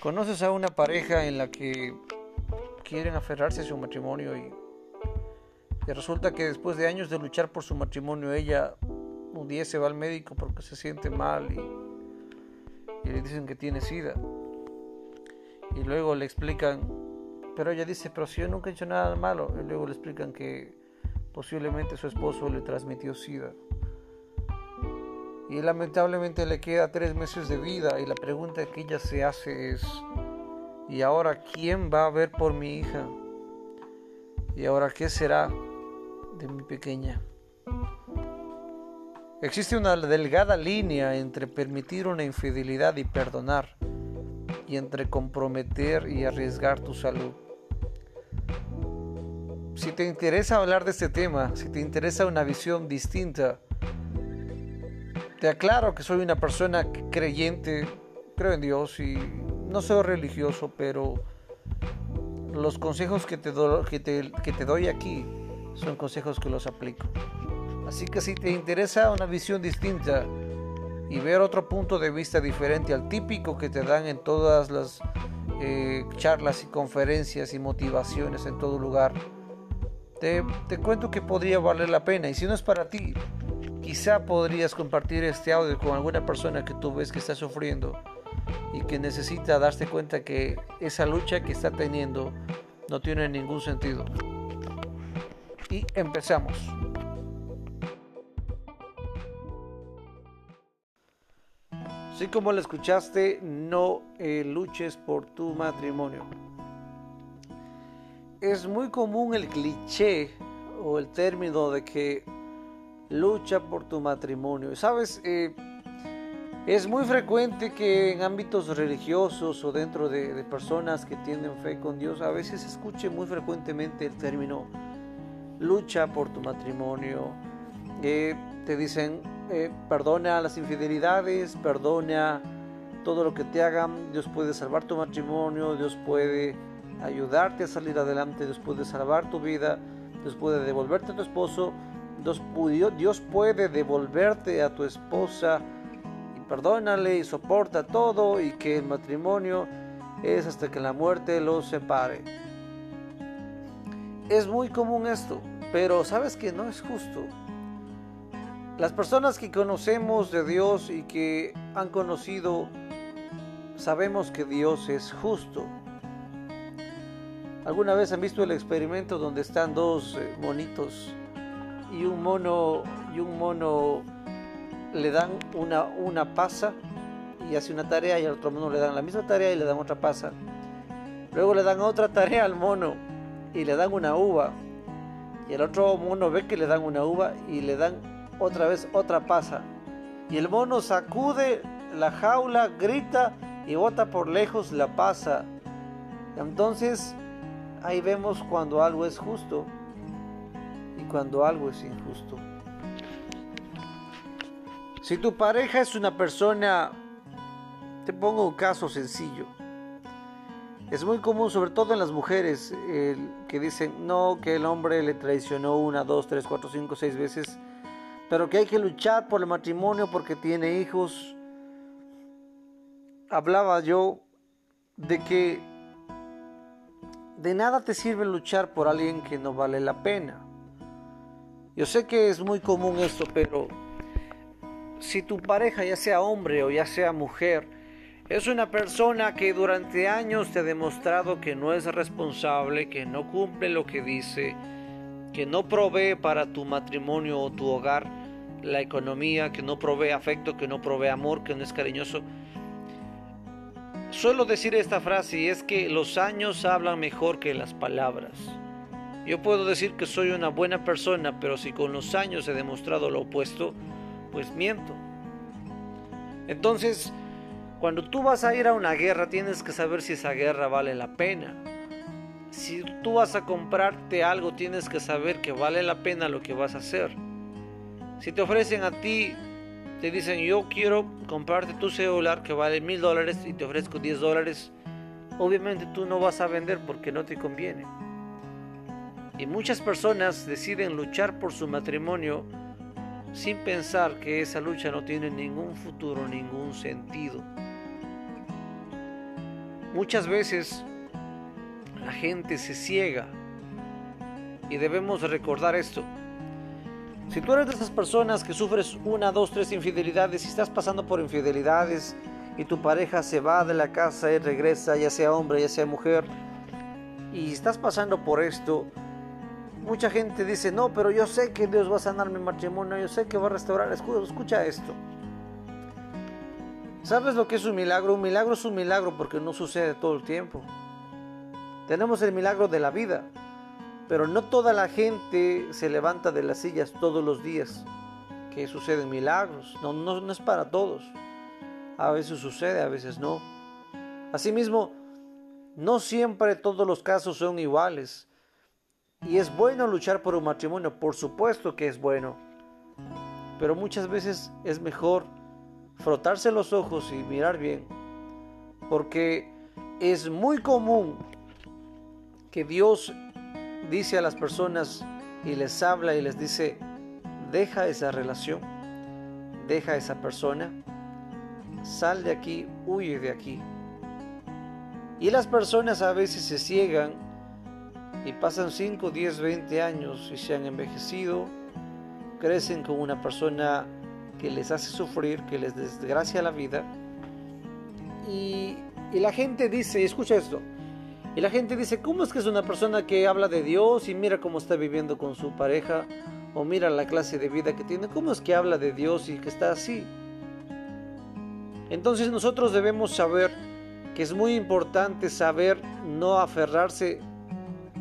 Conoces a una pareja en la que quieren aferrarse a su matrimonio y, resulta que después de años de luchar por su matrimonio, ella un día se va al médico porque se siente mal y, y le dicen que tiene sida. Y luego le explican, pero ella dice, pero si yo nunca he hecho nada malo. Y luego le explican que posiblemente su esposo le transmitió sida y lamentablemente le queda tres meses de vida y la pregunta que ella se hace es, ¿y ahora quién va a ver por mi hija? ¿Y ahora qué será de mi pequeña? Existe una delgada línea entre permitir una infidelidad y perdonar, y entre comprometer y arriesgar tu salud. Si te interesa hablar de este tema, si te interesa una visión distinta, te aclaro que soy una persona creyente, creo en Dios y no soy religioso, pero los consejos que te, te, doy aquí son consejos que los aplico. Así que si te interesa una visión distinta y ver otro punto de vista diferente al típico que te dan en todas las eh, charlas y conferencias y motivaciones en todo lugar, te, te cuento que podría valer la pena. Y si no es para ti, Quizá podrías compartir este audio con alguna persona que tú ves que está sufriendo y que necesita darse cuenta que esa lucha que está teniendo no tiene ningún sentido. Y empezamos. Así como lo escuchaste, no eh, luches por tu matrimonio. Es muy común el cliché o el término de que lucha por tu matrimonio. Sabes, eh, es muy frecuente que en ámbitos religiosos o dentro de, personas que tienen fe con Dios, a veces escuche muy frecuentemente el término lucha por tu matrimonio. Eh, te dicen, eh, perdona las infidelidades, perdona todo lo que te hagan, Dios puede salvar tu matrimonio, Dios puede ayudarte a salir adelante, Dios puede salvar tu vida, Dios puede devolverte a tu esposo, Dios puede devolverte a tu esposa y perdónale y soporta todo y que el matrimonio es hasta que la muerte los separe. Es muy común esto, pero sabes que no es justo. Las personas que conocemos de Dios y que han conocido, sabemos que Dios es justo. ¿Alguna vez han visto el experimento donde están dos eh, monitos y un mono y un mono le dan una, una pasa y hace una tarea y al otro mono le dan la misma tarea y le dan otra pasa. Luego le dan otra tarea al mono y le dan una uva. Y el otro mono ve que le dan una uva y le dan otra vez otra pasa. Y el mono sacude la jaula, grita y bota por lejos la pasa. Entonces ahí vemos cuando algo es justo cuando algo es injusto. Si tu pareja es una persona, te pongo un caso sencillo. Es muy común, sobre todo en las mujeres, que dicen no, que el hombre le traicionó una, dos, tres, cuatro, cinco, seis veces, pero que hay que luchar por el matrimonio porque tiene hijos. Hablaba yo de que de nada te sirve luchar por alguien que no vale la pena. Yo sé que es muy común esto, pero si tu pareja, ya sea hombre o ya sea mujer, es una persona que durante años te ha demostrado que no es responsable, que no cumple lo que dice, que no provee para tu matrimonio o tu hogar la economía, que no provee afecto, que no provee amor, que no es cariñoso. Suelo decir esta frase y es que los años hablan mejor que las palabras. Yo puedo decir que soy una buena persona, pero si con los años he demostrado lo opuesto, pues miento. Entonces, cuando tú vas a ir a una guerra, tienes que saber si esa guerra vale la pena. Si tú vas a comprarte algo, tienes que saber que vale la pena lo que vas a hacer. Si te ofrecen a ti, te dicen yo quiero comprarte tu celular que vale mil dólares y te ofrezco 10 dólares, obviamente tú no vas a vender porque no te conviene. Y muchas personas deciden luchar por su matrimonio sin pensar que esa lucha no tiene ningún futuro, ningún sentido. Muchas veces la gente se ciega y debemos recordar esto. Si tú eres de esas personas que sufres una, dos, tres infidelidades y estás pasando por infidelidades y tu pareja se va de la casa y regresa, ya sea hombre, ya sea mujer, y estás pasando por esto, mucha gente dice, no, pero yo sé que Dios va a sanar mi matrimonio, yo sé que va a restaurar. Escucha esto. ¿Sabes lo que es un milagro? Un milagro es un milagro porque no sucede todo el tiempo. Tenemos el milagro de la vida, pero no toda la gente se levanta de las sillas todos los días que suceden milagros. No, no, no es para todos. A veces sucede, a veces no. Asimismo, no siempre todos los casos son iguales. Y es bueno luchar por un matrimonio, por supuesto que es bueno. Pero muchas veces es mejor frotarse los ojos y mirar bien. Porque es muy común que Dios dice a las personas y les habla y les dice, deja esa relación, deja esa persona, sal de aquí, huye de aquí. Y las personas a veces se ciegan y pasan 5, 10, 20 años y se han envejecido, crecen con una persona que les hace sufrir, que les desgracia la vida. Y, la gente dice, escucha esto, y la gente dice, ¿cómo es que es una persona que habla de Dios y mira cómo está viviendo con su pareja? O mira la clase de vida que tiene, ¿cómo es que habla de Dios y que está así? Entonces nosotros debemos saber que es muy importante saber no aferrarse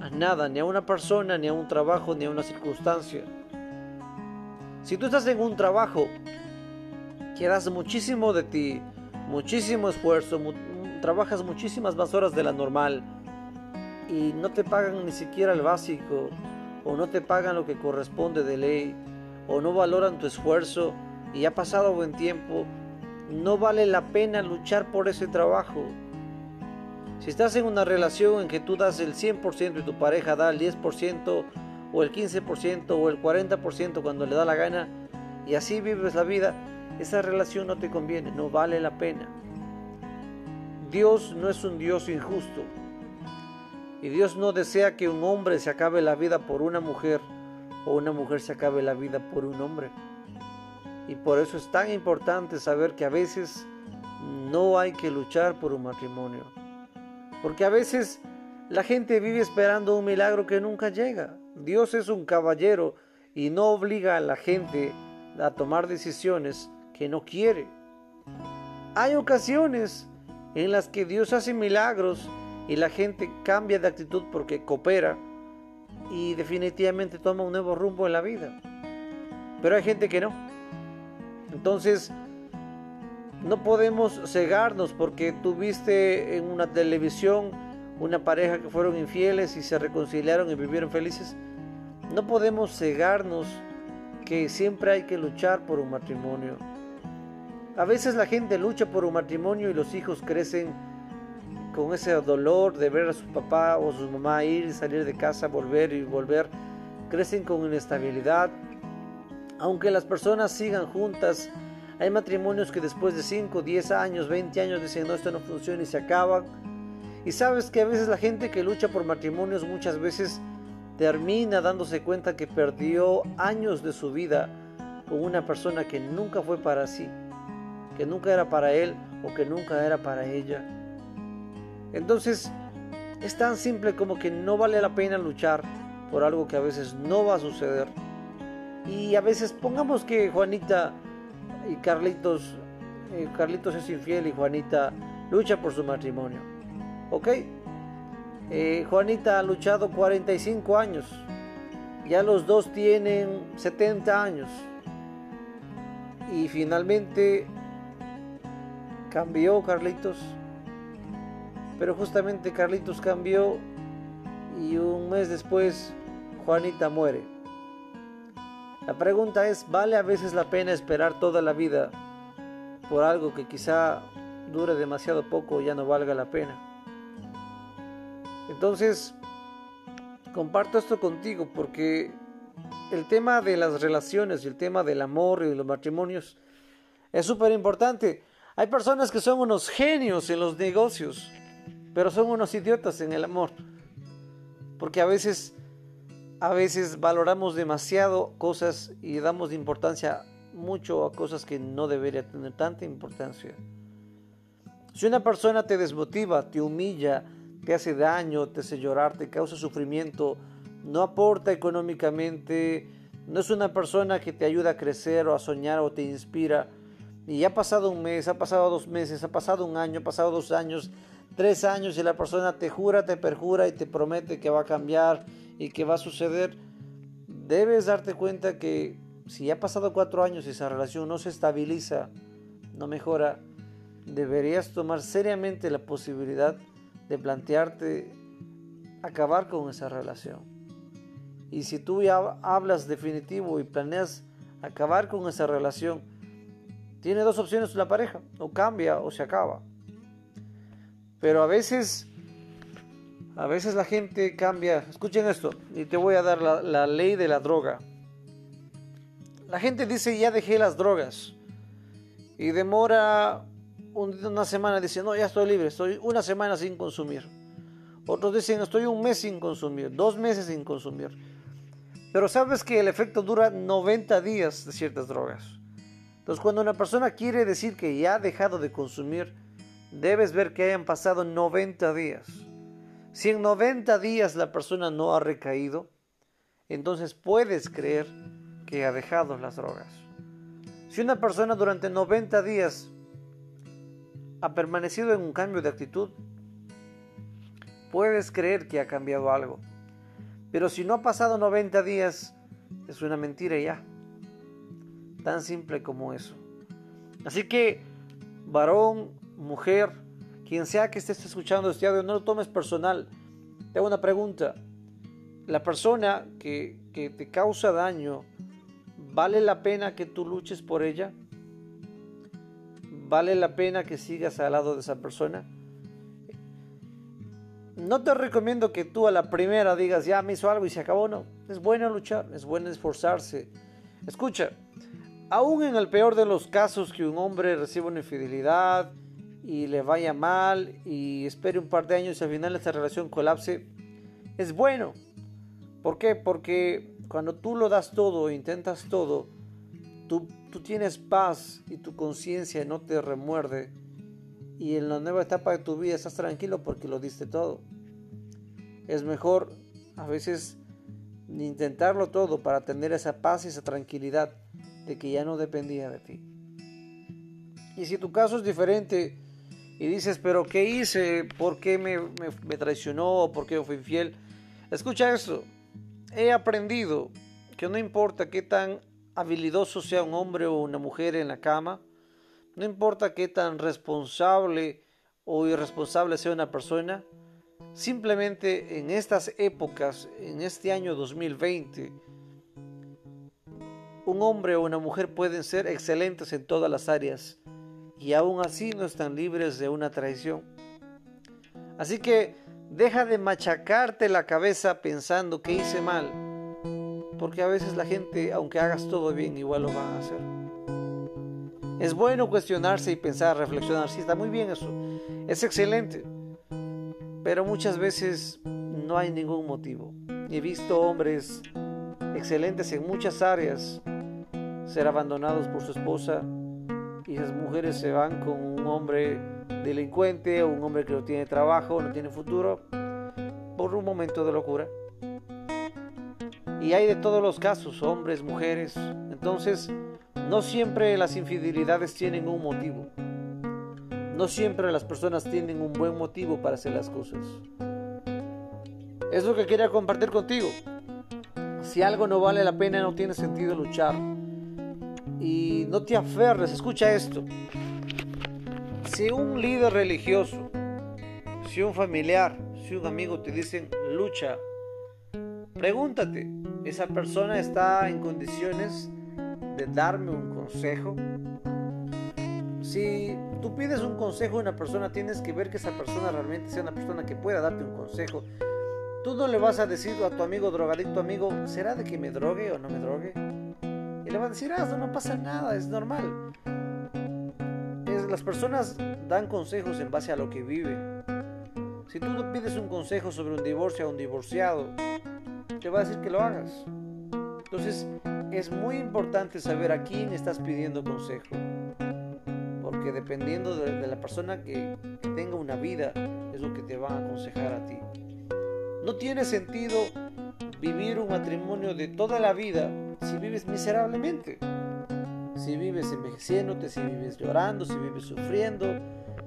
a nada, ni a una persona, ni a un trabajo, ni a una circunstancia. Si tú estás en un trabajo que das muchísimo de ti, muchísimo esfuerzo, trabajas muchísimas más horas de la normal y no te pagan ni siquiera el básico, o no te pagan lo que corresponde de ley, o no valoran tu esfuerzo y ha pasado buen tiempo, no vale la pena luchar por ese trabajo. Si estás en una relación en que tú das el 100% y tu pareja da el 10% o el 15% o el 40% cuando le da la gana y así vives la vida, esa relación no te conviene, no vale la pena. Dios no es un Dios injusto y Dios no desea que un hombre se acabe la vida por una mujer o una mujer se acabe la vida por un hombre. Y por eso es tan importante saber que a veces no hay que luchar por un matrimonio. Porque a veces la gente vive esperando un milagro que nunca llega. Dios es un caballero y no obliga a la gente a tomar decisiones que no quiere. Hay ocasiones en las que Dios hace milagros y la gente cambia de actitud porque coopera y definitivamente toma un nuevo rumbo en la vida. Pero hay gente que no. Entonces, no podemos cegarnos porque tuviste en una televisión una pareja que fueron infieles y se reconciliaron y vivieron felices. No podemos cegarnos que siempre hay que luchar por un matrimonio. A veces la gente lucha por un matrimonio y los hijos crecen con ese dolor de ver a su papá o su mamá ir y salir de casa, volver y volver. Crecen con inestabilidad. Aunque las personas sigan juntas, hay matrimonios que después de 5, 10 años, 20 años dicen no, esto no funciona y se acaban. Y sabes que a veces la gente que lucha por matrimonios muchas veces termina dándose cuenta que perdió años de su vida con una persona que nunca fue para sí, que nunca era para él o que nunca era para ella. Entonces, es tan simple como que no vale la pena luchar por algo que a veces no va a suceder. Y a veces pongamos que Juanita y Carlitos, eh, Carlitos es infiel y Juanita lucha por su matrimonio. ¿Ok? Eh, Juanita ha luchado 45 años. Ya los dos tienen 70 años. Y finalmente cambió Carlitos. Pero justamente Carlitos cambió y un mes después Juanita muere. La pregunta es, ¿vale a veces la pena esperar toda la vida por algo que quizá dure demasiado poco o ya no valga la pena? Entonces, comparto esto contigo porque el tema de las relaciones y el tema del amor y de los matrimonios es súper importante. Hay personas que son unos genios en los negocios Pero son unos idiotas en el amor. Porque a veces, a veces valoramos demasiado cosas y damos importancia mucho a cosas que no debería tener tanta importancia. Si una persona te desmotiva, te humilla, te hace daño, te hace llorar, te causa sufrimiento, no aporta económicamente, no es una persona que te ayuda a crecer o a soñar o te inspira, y ha pasado un mes, ha pasado dos meses, ha pasado un año, ha pasado dos años, tres años y la persona te jura, te perjura y te promete que va a cambiar y que va a suceder, debes darte cuenta que si ha pasado cuatro años y esa relación no se estabiliza, no mejora, deberías tomar seriamente la posibilidad de plantearte acabar con esa relación. Y si tú ya hablas definitivo y planeas acabar con esa relación, tiene dos opciones la pareja, o cambia o se acaba. Pero a veces, a veces la gente cambia. Escuchen esto, y te voy a dar la, ley de la droga. La gente dice, ya dejé las drogas. Y demora una semana, dice, no, ya estoy libre, estoy una semana sin consumir. Otros dicen, estoy un mes sin consumir, dos meses sin consumir. Pero sabes que el efecto dura 90 días de ciertas drogas. Entonces, cuando una persona quiere decir que ya ha dejado de consumir, debes ver que hayan pasado 90 días. Si en 90 días la persona no ha recaído, entonces puedes creer que ha dejado las drogas. Si una persona durante 90 días ha permanecido en un cambio de actitud, puedes creer que ha cambiado algo. Pero si no ha pasado 90 días, es una mentira ya. Tan simple como eso. Así que, varón, mujer, quien sea que estés escuchando este audio, no lo tomes personal. Te hago una pregunta. La persona que, que te causa daño, ¿vale la pena que tú luches por ella? ¿Vale la pena que sigas al lado de esa persona? No te recomiendo que tú a la primera digas, ya me hizo algo y se acabó, no. Es bueno luchar, es bueno esforzarse. Escucha, Aún en el peor de los casos que un hombre reciba una infidelidad y le vaya mal y espere un par de años y al final esta relación colapse, es bueno. ¿Por qué? Porque cuando tú lo das todo, intentas todo, tú, tú tienes paz y tu conciencia no te remuerde y en la nueva etapa de tu vida estás tranquilo porque lo diste todo. Es mejor a veces intentarlo todo para tener esa paz y esa tranquilidad de que ya no dependía de ti. Y si tu caso es diferente y dices, pero ¿qué hice? ¿Por qué me, me, traicionó? ¿Por qué fui infiel? Escucha esto. He aprendido que no importa qué tan habilidoso sea un hombre o una mujer en la cama, no importa qué tan responsable o irresponsable sea una persona, simplemente en estas épocas, en este año 2020, un hombre o una mujer pueden ser excelentes en todas las áreas y aún así no están libres de una traición. Así que deja de machacarte la cabeza pensando que hice mal, porque a veces la gente, aunque hagas todo bien, igual lo van a hacer. Es bueno cuestionarse y pensar, reflexionar, sí, está muy bien eso, es excelente, pero muchas veces no hay ningún motivo. He visto hombres excelentes en muchas áreas ser abandonados por su esposa y esas mujeres se van con un hombre delincuente o un hombre que no tiene trabajo, no tiene futuro, por un momento de locura. Y hay de todos los casos, hombres, mujeres. Entonces, no siempre las infidelidades tienen un motivo. No siempre las personas tienen un buen motivo para hacer las cosas. Es lo que quería compartir contigo. Si algo no vale la pena, no tiene sentido luchar no te aferres, escucha esto. Si un líder religioso, si un familiar, si un amigo te dicen lucha, pregúntate, ¿esa persona está en condiciones de darme un consejo? Si tú pides un consejo a una persona, tienes que ver que esa persona realmente sea una persona que pueda darte un consejo. Tú no le vas a decir a tu amigo drogadicto, amigo, ¿será de que me drogue o no me drogue? Y le va a decir, ah, no pasa nada, es normal. Las personas dan consejos en base a lo que viven. Si tú pides un consejo sobre un divorcio a un divorciado, te va a decir que lo hagas. Entonces, es muy importante saber a quién estás pidiendo consejo. Porque dependiendo de, la persona que, que tenga una vida, es lo que te va a aconsejar a ti. No tiene sentido vivir un matrimonio de toda la vida si vives miserablemente. Si vives envejeciéndote, si vives llorando, si vives sufriendo,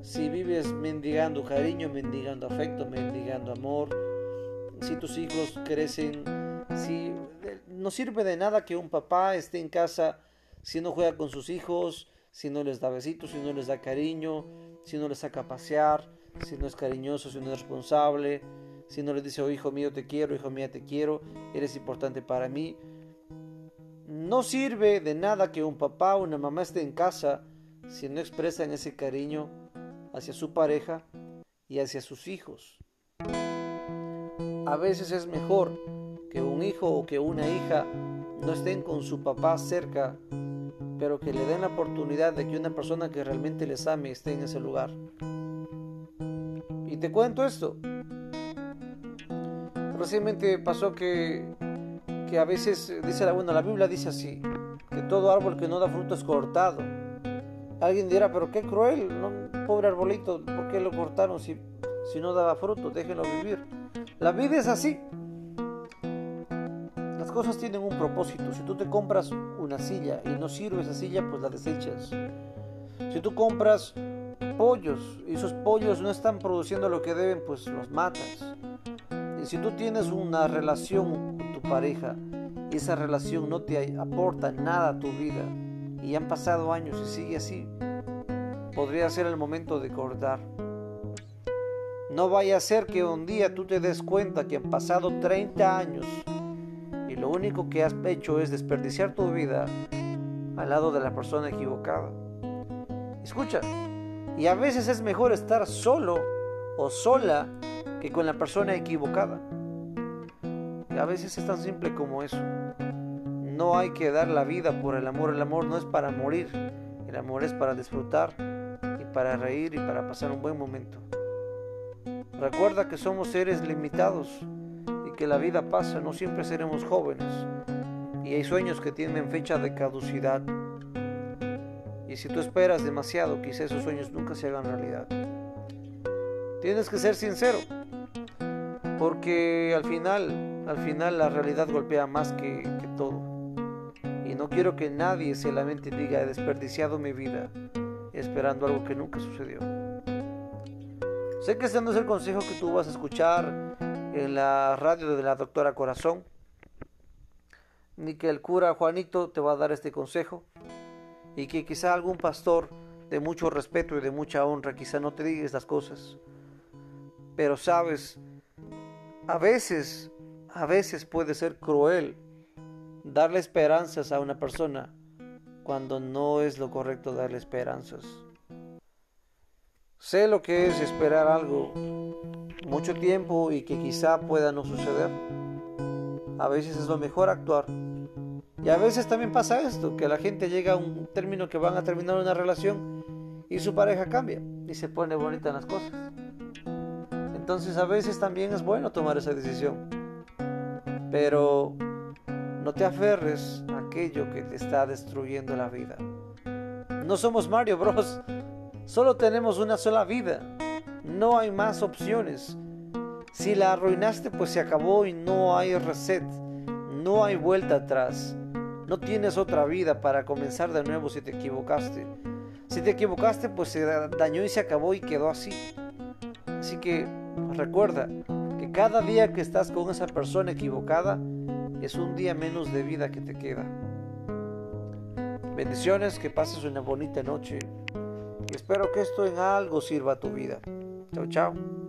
si vives mendigando cariño, mendigando afecto, mendigando amor, si tus hijos crecen, si no sirve de nada que un papá esté en casa si no juega con sus hijos, si no les da besitos, si no les da cariño, si no les saca a pasear, si no es cariñoso, si no es responsable, si no les dice, oh hijo mío te quiero, hijo mía te quiero, eres importante para mí. No sirve de nada que un papá o una mamá esté en casa si no expresan ese cariño hacia su pareja y hacia sus hijos. A veces es mejor que un hijo o que una hija no estén con su papá cerca, pero que le den la oportunidad de que una persona que realmente les ame esté en ese lugar. Y te cuento esto. Recientemente pasó que, que a veces, dice la, buena la Biblia dice así, que todo árbol que no da fruto es cortado. Alguien dirá, pero qué cruel, ¿no? pobre arbolito, ¿por qué lo cortaron si, si no daba fruto? Déjenlo vivir. La vida es así. Las cosas tienen un propósito. Si tú te compras una silla y no sirve esa silla, pues la desechas. Si tú compras pollos y esos pollos no están produciendo lo que deben, pues los matas. Y si tú tienes una relación pareja esa relación no te aporta nada a tu vida, y han pasado años y sigue así, podría ser el momento de cortar. No vaya a ser que un día tú te des cuenta que han pasado 30 años y lo único que has hecho es desperdiciar tu vida al lado de la persona equivocada. Escucha, y a veces es mejor estar solo o sola que con la persona equivocada. A veces es tan simple como eso. No hay que dar la vida por el amor. El amor no es para morir. El amor es para disfrutar y para reír y para pasar un buen momento. Recuerda que somos seres limitados y que la vida pasa, no siempre seremos jóvenes. Y hay sueños que tienen fecha de caducidad. Y si tú esperas demasiado, quizás esos sueños nunca se hagan realidad. Tienes que ser sincero, porque al final, al final la realidad golpea más que, todo y no quiero que nadie se lamente y diga he desperdiciado mi vida esperando algo que nunca sucedió. Sé que este no es el consejo que tú vas a escuchar en la radio de la doctora Corazón, ni que el cura Juanito te va a dar este consejo, y que quizá algún pastor de mucho respeto y de mucha honra quizá no te diga estas cosas. Pero sabes, a veces, a veces puede ser cruel darle esperanzas a una persona cuando no es lo correcto darle esperanzas. Sé lo que es esperar algo mucho tiempo y que quizá pueda no suceder. A veces es lo mejor actuar. Y a veces también pasa esto, que la gente llega a un término que van a terminar una relación y su pareja cambia y se pone bonita en las cosas. Entonces a veces también es bueno tomar esa decisión. Pero no te aferres a aquello que te está destruyendo la vida. No somos Mario Bros. Solo tenemos una sola vida. No hay más opciones. Si la arruinaste, pues se acabó y no hay reset. No hay vuelta atrás. No tienes otra vida para comenzar de nuevo si te equivocaste. Si te equivocaste, pues se dañó y se acabó y quedó así. Así que recuerda cada día que estás con esa persona equivocada, es un día menos de vida que te queda. Bendiciones, que pases una bonita noche espero que esto en algo sirva a tu vida. Chao, chao.